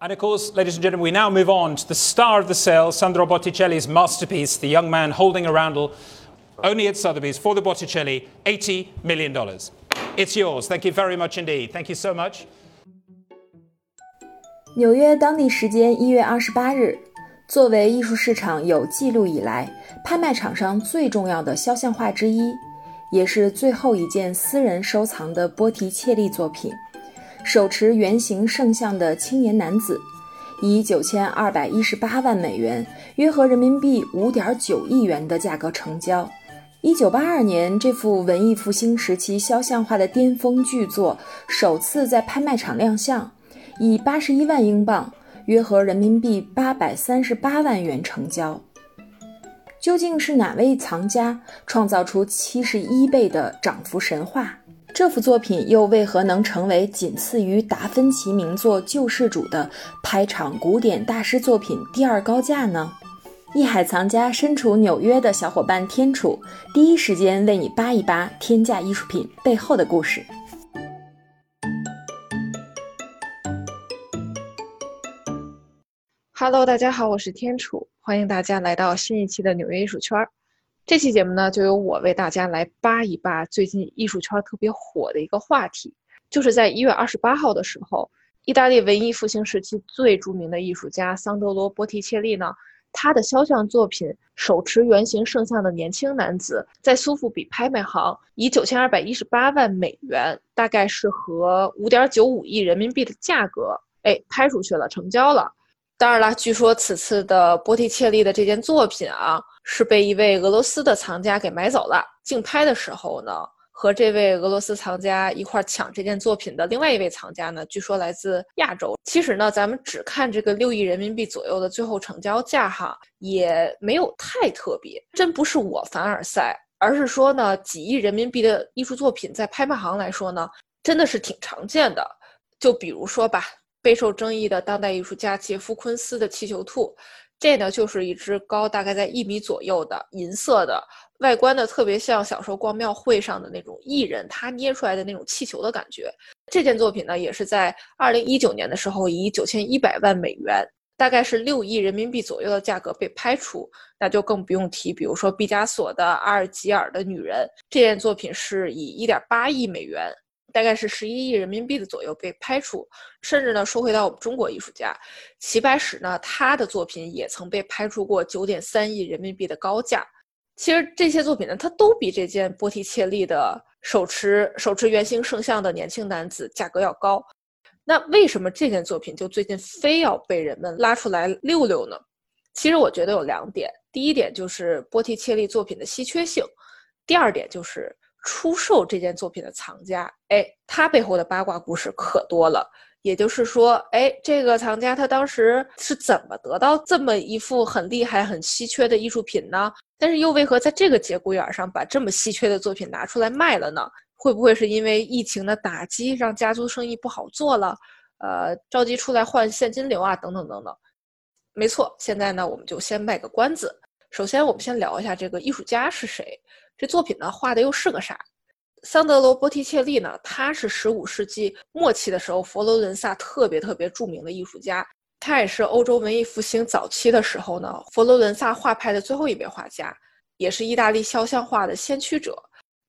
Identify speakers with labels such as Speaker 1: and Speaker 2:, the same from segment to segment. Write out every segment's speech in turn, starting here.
Speaker 1: And of course, ladies and gentlemen, we now move on to the star of the sale, Sandro Botticelli's masterpiece, The Young Man Holding a Roundel, only at Sotheby's for the Botticelli, $80 million. It's yours. Thank you very much indeed. Thank you so much.
Speaker 2: 纽约当地时间一月二十八日，作为艺术市场有记录以来拍卖场上最重要的肖像画之一，也是最后一件私人收藏的波提切利作品。 手持圆形圣像的青年男子，以九千二百一十八万美元（约合人民币五点九亿元）的价格成交。一九八二年，这幅文艺复兴时期肖像画的巅峰巨作首次在拍卖场亮相，以八十一万英镑（约合人民币八百三十八万元）成交。究竟是哪位藏家创造出七十一倍的涨幅神话？这幅作品又为何能成为仅次于达芬奇名作《救世主》的拍场古典大师作品第二高价呢？艺海藏家身处纽约的小伙伴天楚，第一时间为你扒一扒天价艺术品背后的故事。
Speaker 3: Hello，大家好，我是天楚，欢迎大家来到新一期的纽约艺术圈。这期节目呢，就由我为大家来扒一扒最近艺术圈特别火的一个话题，就是在一月二十八号的时候，意大利文艺复兴时期最著名的艺术家桑德罗·波提切利呢，他的肖像作品手持圆形圣像的年轻男子，在苏富比拍卖行以九千二百一十八万美元，大概是和五点九五亿人民币的价格，哎，拍出去了，成交了。当然了，据说此次的波提切利的这件作品啊，是被一位俄罗斯的藏家给买走了。竞拍的时候呢，和这位俄罗斯藏家一块抢这件作品的另外一位藏家呢，据说来自亚洲。其实呢，咱们只看这个六亿人民币左右的最后成交价哈，也没有太特别。真不是我凡尔赛，而是说呢，几亿人民币的艺术作品在拍卖行来说呢，真的是挺常见的。就比如说吧。备受争议的当代艺术家杰夫·昆斯的气球兔，这呢就是一只高大概在一米左右的银色的，外观呢特别像小时候逛庙会上的那种艺人他捏出来的那种气球的感觉。这件作品呢也是在二零一九年的时候以九千一百万美元，大概是六亿人民币左右的价格被拍出，那就更不用提，比如说毕加索的《阿尔及尔的女人》这件作品是以一点八亿美元。大概是十一亿人民币的左右被拍出，甚至呢，说回到我们中国艺术家齐白石呢，他的作品也曾被拍出过九点三亿人民币的高价。其实这些作品呢，它都比这件波提切利的手持手持圆形圣像的年轻男子价格要高。那为什么这件作品就最近非要被人们拉出来溜溜呢？其实我觉得有两点，第一点就是波提切利作品的稀缺性，第二点就是。出售这件作品的藏家，哎，他背后的八卦故事可多了。也就是说，哎，这个藏家他当时是怎么得到这么一幅很厉害、很稀缺的艺术品呢？但是又为何在这个节骨眼上把这么稀缺的作品拿出来卖了呢？会不会是因为疫情的打击让家族生意不好做了？呃，着急出来换现金流啊，等等等等。没错，现在呢，我们就先卖个关子。首先，我们先聊一下这个艺术家是谁。这作品呢，画的又是个啥？桑德罗·波提切利呢，他是十五世纪末期的时候佛罗伦萨特别特别著名的艺术家，他也是欧洲文艺复兴早期的时候呢，佛罗伦萨画派的最后一位画家，也是意大利肖像画的先驱者。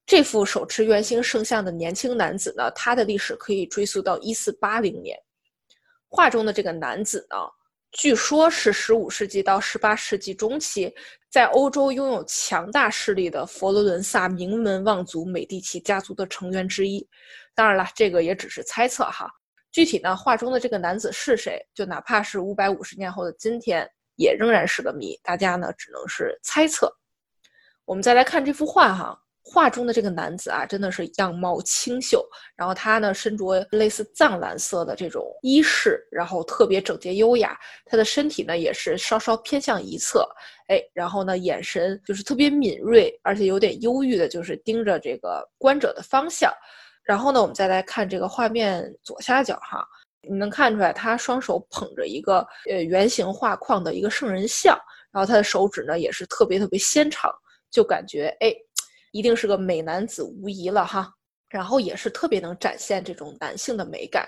Speaker 3: 这幅手持圆形圣像的年轻男子呢，他的历史可以追溯到一四八零年。画中的这个男子呢。据说，是十五世纪到十八世纪中期，在欧洲拥有强大势力的佛罗伦萨名门望族美第奇家族的成员之一。当然了，这个也只是猜测哈。具体呢，画中的这个男子是谁，就哪怕是五百五十年后的今天，也仍然是个谜。大家呢，只能是猜测。我们再来看这幅画哈。画中的这个男子啊，真的是样貌清秀，然后他呢身着类似藏蓝色的这种衣饰，然后特别整洁优雅。他的身体呢也是稍稍偏向一侧，哎，然后呢眼神就是特别敏锐，而且有点忧郁的，就是盯着这个观者的方向。然后呢，我们再来看这个画面左下角哈，你能看出来他双手捧着一个呃圆形画框的一个圣人像，然后他的手指呢也是特别特别纤长，就感觉哎。一定是个美男子无疑了哈，然后也是特别能展现这种男性的美感。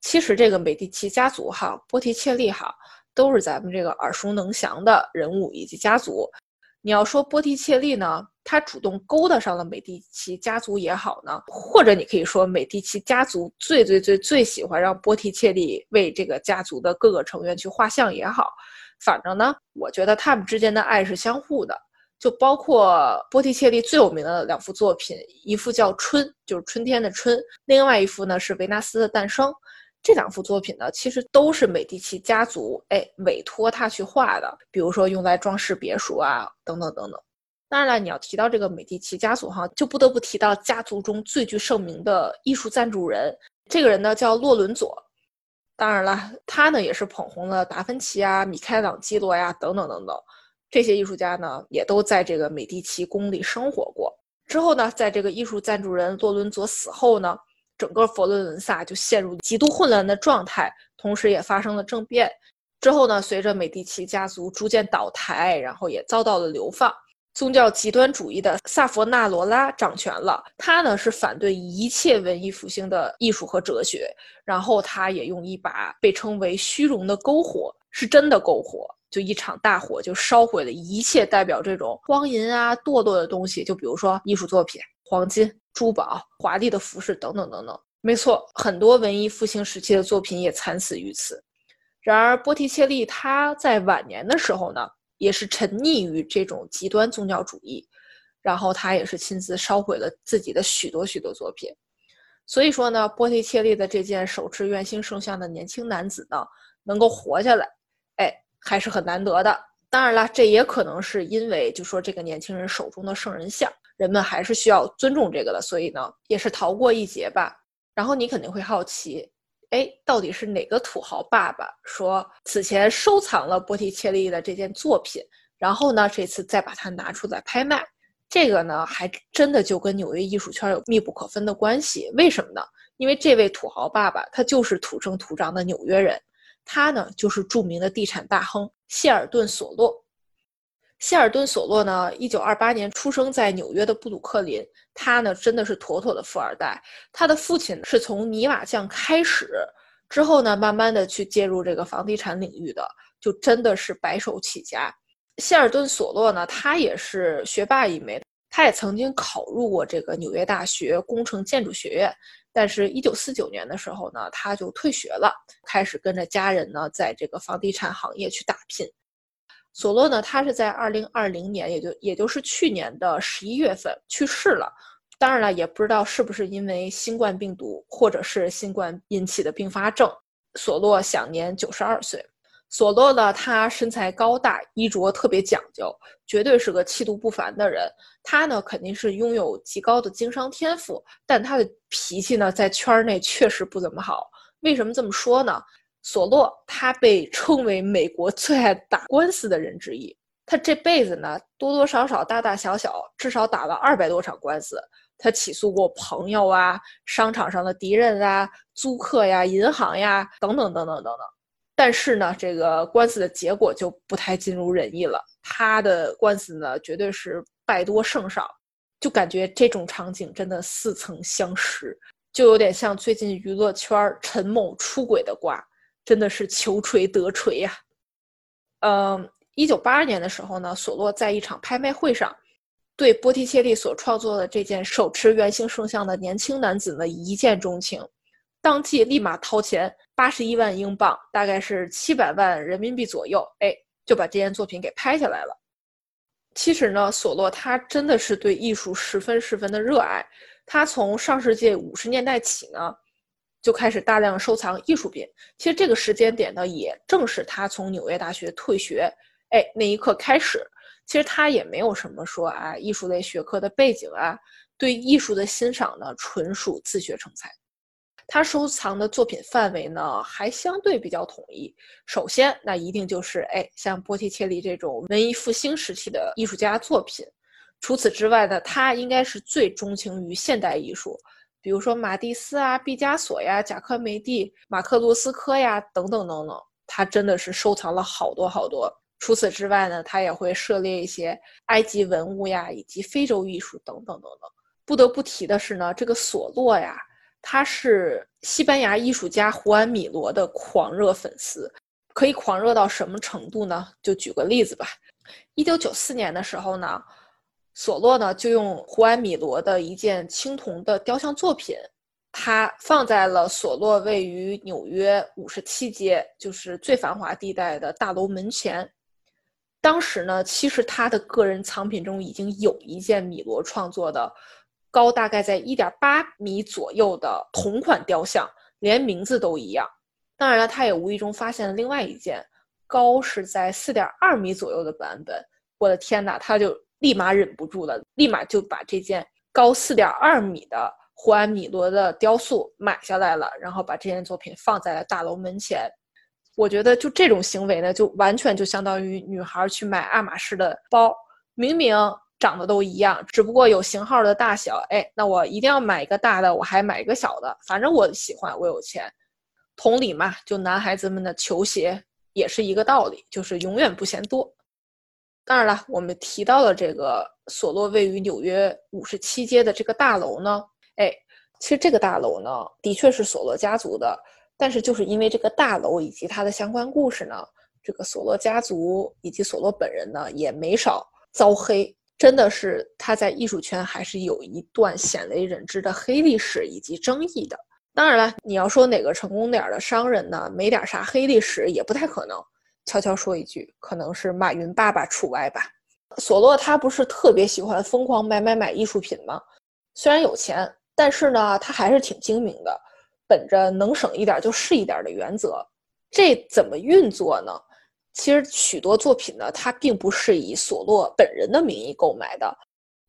Speaker 3: 其实这个美第奇家族哈，波提切利哈，都是咱们这个耳熟能详的人物以及家族。你要说波提切利呢，他主动勾搭上了美第奇家族也好呢，或者你可以说美第奇家族最最最最喜欢让波提切利为这个家族的各个成员去画像也好，反正呢，我觉得他们之间的爱是相互的。就包括波提切利最有名的两幅作品，一幅叫《春》，就是春天的春；另外一幅呢是《维纳斯的诞生》。这两幅作品呢，其实都是美第奇家族哎委托他去画的，比如说用来装饰别墅啊，等等等等。当然了，你要提到这个美第奇家族哈，就不得不提到家族中最具盛名的艺术赞助人，这个人呢叫洛伦佐。当然了，他呢也是捧红了达芬奇啊、米开朗基罗呀等等等等。这些艺术家呢，也都在这个美第奇宫里生活过。之后呢，在这个艺术赞助人洛伦佐死后呢，整个佛罗伦萨就陷入极度混乱的状态，同时也发生了政变。之后呢，随着美第奇家族逐渐倒台，然后也遭到了流放，宗教极端主义的萨佛纳罗拉掌权了。他呢是反对一切文艺复兴的艺术和哲学，然后他也用一把被称为虚荣的篝火，是真的篝火。就一场大火，就烧毁了一切代表这种荒淫啊、堕落的东西。就比如说艺术作品、黄金、珠宝、华丽的服饰等等等等。没错，很多文艺复兴时期的作品也惨死于此。然而，波提切利他在晚年的时候呢，也是沉溺于这种极端宗教主义，然后他也是亲自烧毁了自己的许多许多作品。所以说呢，波提切利的这件手持圆形圣像的年轻男子呢，能够活下来，还是很难得的。当然了，这也可能是因为，就说这个年轻人手中的圣人像，人们还是需要尊重这个的，所以呢，也是逃过一劫吧。然后你肯定会好奇，哎，到底是哪个土豪爸爸说此前收藏了波提切利的这件作品，然后呢，这次再把它拿出来拍卖？这个呢，还真的就跟纽约艺术圈有密不可分的关系。为什么呢？因为这位土豪爸爸他就是土生土长的纽约人。他呢，就是著名的地产大亨谢尔顿·索洛。谢尔顿·索洛呢，一九二八年出生在纽约的布鲁克林。他呢，真的是妥妥的富二代。他的父亲是从泥瓦匠开始，之后呢，慢慢的去介入这个房地产领域的，就真的是白手起家。谢尔顿·索洛呢，他也是学霸一枚，他也曾经考入过这个纽约大学工程建筑学院。但是，一九四九年的时候呢，他就退学了，开始跟着家人呢，在这个房地产行业去打拼。索洛呢，他是在二零二零年，也就也就是去年的十一月份去世了。当然了，也不知道是不是因为新冠病毒，或者是新冠引起的并发症。索洛享年九十二岁。索洛呢，他身材高大，衣着特别讲究，绝对是个气度不凡的人。他呢，肯定是拥有极高的经商天赋，但他的脾气呢，在圈内确实不怎么好。为什么这么说呢？索洛他被称为美国最爱打官司的人之一。他这辈子呢，多多少少、大大小小，至少打了二百多场官司。他起诉过朋友啊、商场上的敌人啊、租客呀、银行呀，等等等等等等。但是呢，这个官司的结果就不太尽如人意了。他的官司呢，绝对是败多胜少，就感觉这种场景真的似曾相识，就有点像最近娱乐圈陈某出轨的瓜，真的是求锤得锤呀。嗯，一九八二年的时候呢，索洛在一场拍卖会上，对波提切利所创作的这件手持圆形圣像的年轻男子呢一见钟情，当即立马掏钱。八十一万英镑，大概是七百万人民币左右，哎，就把这件作品给拍下来了。其实呢，索洛他真的是对艺术十分十分的热爱。他从上世纪五十年代起呢，就开始大量收藏艺术品。其实这个时间点呢，也正是他从纽约大学退学，哎，那一刻开始。其实他也没有什么说啊，艺术类学科的背景啊，对艺术的欣赏呢，纯属自学成才。他收藏的作品范围呢，还相对比较统一。首先，那一定就是哎，像波提切利这种文艺复兴时期的艺术家作品。除此之外呢，他应该是最钟情于现代艺术，比如说马蒂斯啊、毕加索呀、贾科梅蒂、马克罗斯科呀等等等等。他真的是收藏了好多好多。除此之外呢，他也会涉猎一些埃及文物呀，以及非洲艺术等等等等。不得不提的是呢，这个索洛呀。他是西班牙艺术家胡安·米罗的狂热粉丝，可以狂热到什么程度呢？就举个例子吧。一九九四年的时候呢，索洛呢就用胡安·米罗的一件青铜的雕像作品，他放在了索洛位于纽约五十七街，就是最繁华地带的大楼门前。当时呢，其实他的个人藏品中已经有一件米罗创作的，高大概在一点八米左右的同款雕像，连名字都一样。当然了，他也无意中发现了另外一件高是在四点二米左右的版本。我的天哪，他就立马忍不住了，立马就把这件高四点二米的胡安·米罗的雕塑买下来了，然后把这件作品放在了大楼门前。我觉得就这种行为呢，就完全就相当于女孩去买爱马仕的包，明明长得都一样，只不过有型号的大小，哎，那我一定要买一个大的，我还买一个小的，反正我喜欢，我有钱。同理嘛，就男孩子们的球鞋也是一个道理，就是永远不嫌多。当然了，我们提到了这个索洛位于纽约五十七街的这个大楼呢，哎，其实这个大楼呢，的确是索洛家族的。但是就是因为这个大楼以及它的相关故事呢，这个索洛家族以及索洛本人呢也没少遭黑，真的是他在艺术圈还是有一段鲜为人知的黑历史以及争议的。当然了，你要说哪个成功点的商人呢，没点啥黑历史也不太可能。悄悄说一句，可能是马云爸爸除外吧。索洛他不是特别喜欢疯狂买买买艺术品吗？虽然有钱，但是呢，他还是挺精明的。本着能省一点就是一点的原则，这怎么运作呢？其实许多作品呢，它并不是以索洛本人的名义购买的，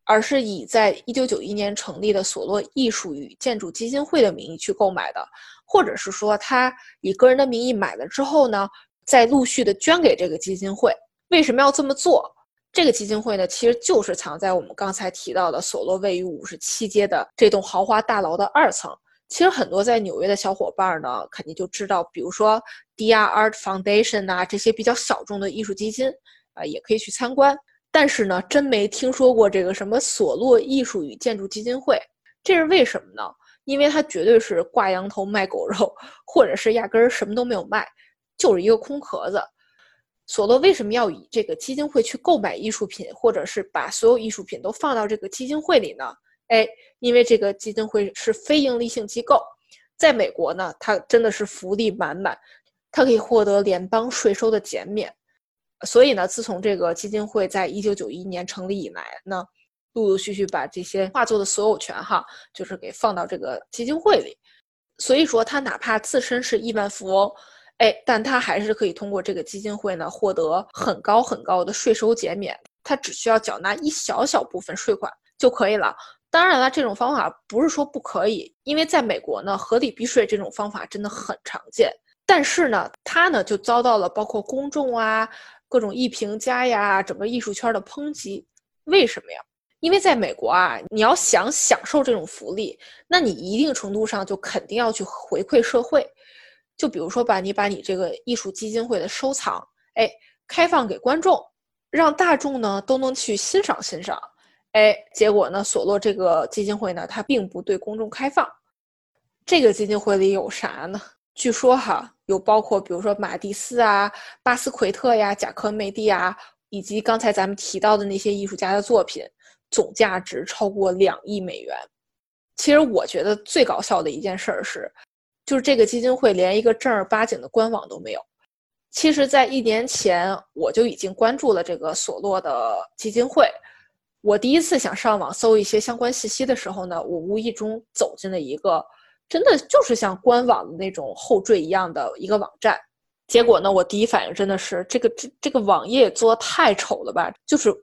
Speaker 3: 而是以在一九九一年成立的索洛艺术与建筑基金会的名义去购买的，或者是说他以个人的名义买了之后呢，再陆续的捐给这个基金会。为什么要这么做？这个基金会呢，其实就是藏在我们刚才提到的索洛位于五十七街的这栋豪华大楼的二层。其实很多在纽约的小伙伴呢，肯定就知道，比如说 DR Art Foundation 呐，这些比较小众的艺术基金啊，也可以去参观。但是呢，真没听说过这个什么索洛艺术与建筑基金会，这是为什么呢？因为它绝对是挂羊头卖狗肉，或者是压根儿什么都没有卖，就是一个空壳子。索洛为什么要以这个基金会去购买艺术品，或者是把所有艺术品都放到这个基金会里呢？哎，因为这个基金会是非盈利性机构，在美国呢，它真的是福利满满，它可以获得联邦税收的减免。所以呢，自从这个基金会在一九九一年成立以来呢，陆陆续续把这些画作的所有权哈，就是给放到这个基金会里。所以说，他哪怕自身是亿万富翁，哎，但他还是可以通过这个基金会呢，获得很高很高的税收减免。他只需要缴纳一小小部分税款就可以了。当然了，这种方法不是说不可以，因为在美国呢，合理避税这种方法真的很常见。但是呢，它呢就遭到了包括公众啊、各种艺评家呀、整个艺术圈的抨击。为什么呀？因为在美国啊，你要想享受这种福利，那你一定程度上就肯定要去回馈社会。就比如说吧，你把你这个艺术基金会的收藏，哎，开放给观众，让大众呢都能去欣赏欣赏。哎，结果呢？索洛这个基金会呢，它并不对公众开放。这个基金会里有啥呢？据说哈，有包括比如说马蒂斯啊、巴斯奎特呀、贾科梅蒂啊，以及刚才咱们提到的那些艺术家的作品，总价值超过两亿美元。其实我觉得最搞笑的一件事儿是，就是这个基金会连一个正儿八经的官网都没有。其实，在一年前我就已经关注了这个索洛的基金会。我第一次想上网搜一些相关信息的时候呢，我无意中走进了一个真的就是像官网的那种后缀一样的一个网站。结果呢，我第一反应真的是这个这这个网页做的太丑了吧，就是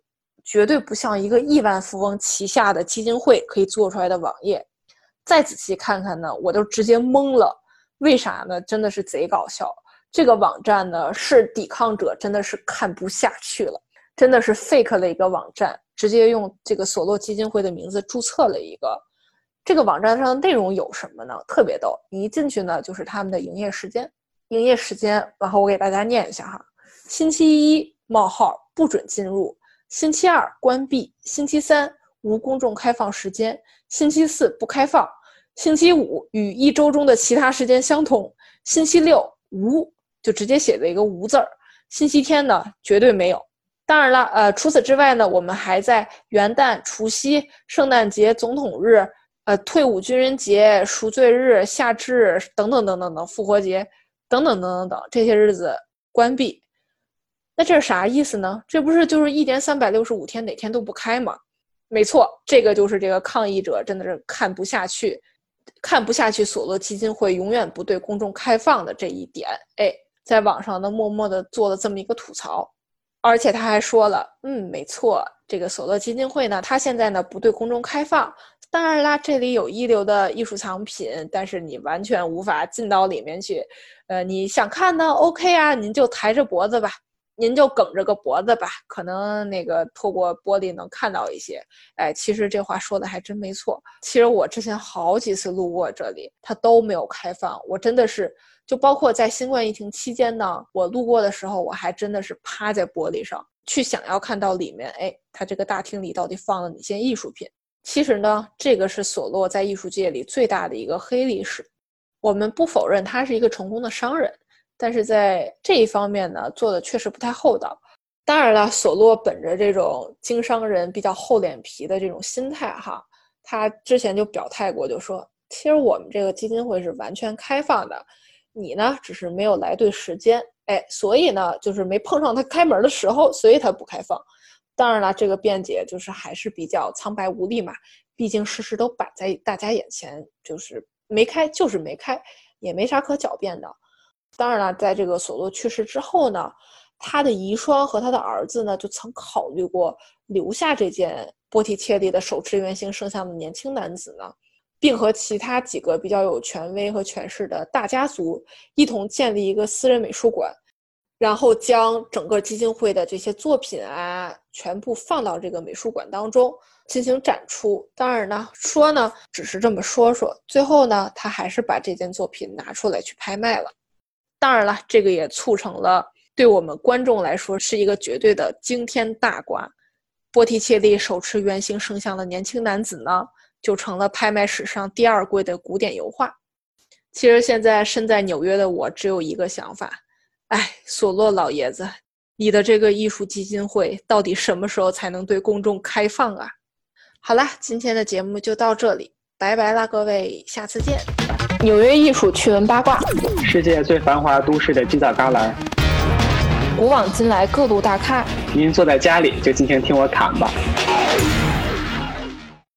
Speaker 3: 绝对不像一个亿万富翁旗下的基金会可以做出来的网页。再仔细看看呢，我都直接懵了。为啥呢？真的是贼搞笑。这个网站呢，是抵抗者真的是看不下去了，真的是 fake 了一个网站。直接用这个索洛基金会的名字注册了一个，这个网站上的内容有什么呢？特别逗，你一进去呢，就是他们的营业时间，营业时间，然后我给大家念一下哈：星期一冒号不准进入，星期二关闭，星期三无公众开放时间，星期四不开放，星期五与一周中的其他时间相同，星期六无，就直接写了一个无字儿。星期天呢，绝对没有。当然了，呃，除此之外呢，我们还在元旦、除夕、圣诞节、总统日、呃，退伍军人节、赎罪日、夏至等等等等等，复活节等等等等等这些日子关闭。那这是啥意思呢？这不是就是一年三百六十五天哪天都不开吗？没错，这个就是这个抗议者真的是看不下去，看不下去索罗基金会永远不对公众开放的这一点，哎，在网上呢默默的做了这么一个吐槽，而且他还说了，嗯，没错，这个索罗基金会呢，他现在呢不对公众开放，当然啦，这里有一流的艺术藏品，但是你完全无法进到里面去，呃，你想看呢，OK 啊，您就抬着脖子吧。您就梗着个脖子吧，可能那个透过玻璃能看到一些。哎，其实这话说的还真没错。其实我之前好几次路过这里，它都没有开放。我真的是，就包括在新冠疫情期间呢，我路过的时候，我还真的是趴在玻璃上去想要看到里面。哎，它这个大厅里到底放了哪些艺术品？其实呢，这个是索洛在艺术界里最大的一个黑历史。我们不否认他是一个成功的商人。但是在这一方面呢，做的确实不太厚道。当然了，索洛本着这种经商人比较厚脸皮的这种心态，哈，他之前就表态过，就说其实我们这个基金会是完全开放的，你呢只是没有来对时间，哎，所以呢就是没碰上他开门的时候，所以他不开放。当然了，这个辩解就是还是比较苍白无力嘛，毕竟事实都摆在大家眼前，就是没开就是没开，也没啥可狡辩的。当然了，在这个索洛去世之后呢，他的遗孀和他的儿子呢，就曾考虑过留下这件波提切利的手持圆形圣像的年轻男子呢，并和其他几个比较有权威和权势的大家族一同建立一个私人美术馆，然后将整个基金会的这些作品啊，全部放到这个美术馆当中进行展出。当然呢，说呢只是这么说说，最后呢，他还是把这件作品拿出来去拍卖了。当然了，这个也促成了对我们观众来说是一个绝对的惊天大瓜。波提切利手持圆形圣像的年轻男子呢，就成了拍卖史上第二贵的古典油画。其实现在身在纽约的我只有一个想法：哎，索洛老爷子，你的这个艺术基金会到底什么时候才能对公众开放啊？好了，今天的节目就到这里，拜拜啦，各位，下次见。纽约艺术趣闻八卦，
Speaker 4: 世界最繁华都市的犄角旮旯，
Speaker 3: 古往今来各路大咖。
Speaker 4: 您坐在家里就尽情听我侃吧。